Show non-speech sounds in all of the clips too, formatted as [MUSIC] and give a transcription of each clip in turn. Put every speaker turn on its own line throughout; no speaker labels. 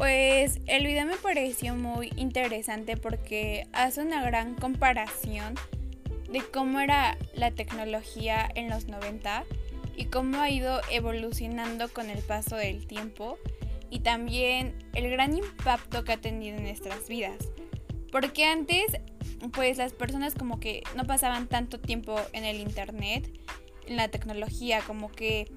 Pues el video me pareció muy interesante porque hace una gran comparación de cómo era la tecnología en los 90 y cómo ha ido evolucionando con el paso del tiempo y también el gran impacto que ha tenido en nuestras vidas. Porque antes, pues las personas como que no pasaban tanto tiempo en el internet, en la tecnología, como que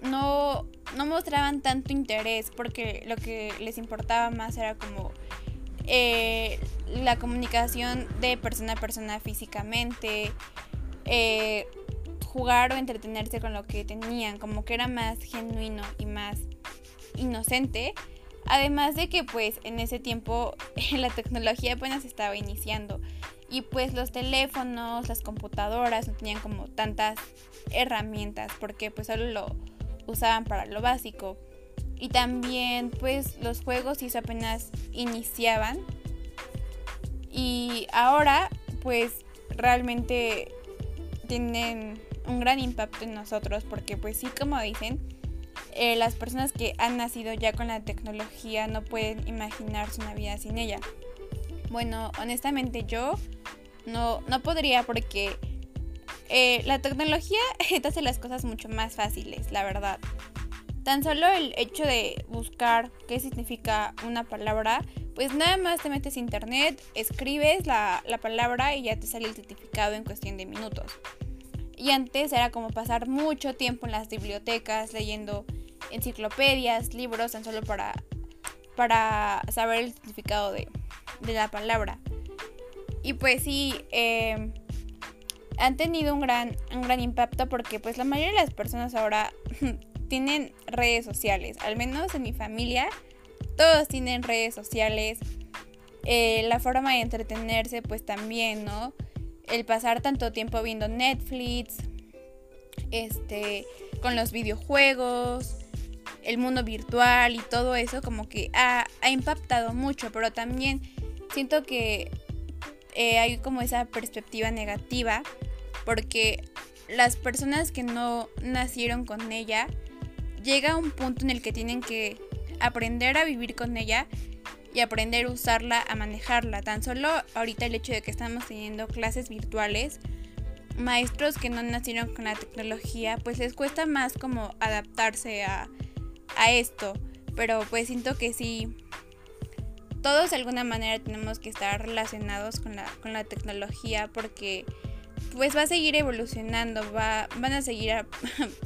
no, no mostraban tanto interés porque lo que les importaba más era como eh, la comunicación de persona a persona físicamente, eh, jugar o entretenerse con lo que tenían, como que era más genuino y más inocente. Además de que pues en ese tiempo [LAUGHS] la tecnología apenas estaba iniciando y pues los teléfonos, las computadoras no tenían como tantas herramientas porque pues solo lo usaban para lo básico. Y también pues los juegos sí apenas iniciaban. Y ahora pues realmente tienen un gran impacto en nosotros porque pues sí como dicen, eh, las personas que han nacido ya con la tecnología no pueden imaginarse una vida sin ella. Bueno, honestamente yo no, no podría porque eh, la tecnología [LAUGHS] te hace las cosas mucho más fáciles, la verdad. Tan solo el hecho de buscar qué significa una palabra, pues nada más te metes a internet, escribes la, la palabra y ya te sale el certificado en cuestión de minutos. Y antes era como pasar mucho tiempo en las bibliotecas leyendo enciclopedias, libros, tan solo para, para saber el significado de, de la palabra. Y pues sí, eh, han tenido un gran, un gran impacto porque pues la mayoría de las personas ahora [LAUGHS] tienen redes sociales, al menos en mi familia, todos tienen redes sociales. Eh, la forma de entretenerse pues también, ¿no? El pasar tanto tiempo viendo Netflix, este, con los videojuegos, el mundo virtual y todo eso como que ha, ha impactado mucho, pero también siento que eh, hay como esa perspectiva negativa porque las personas que no nacieron con ella llega a un punto en el que tienen que aprender a vivir con ella y aprender a usarla, a manejarla. Tan solo ahorita el hecho de que estamos teniendo clases virtuales, maestros que no nacieron con la tecnología, pues les cuesta más como adaptarse a, a esto. Pero pues siento que sí, todos de alguna manera tenemos que estar relacionados con la, con la tecnología porque pues va a seguir evolucionando, va, van a seguir [LAUGHS]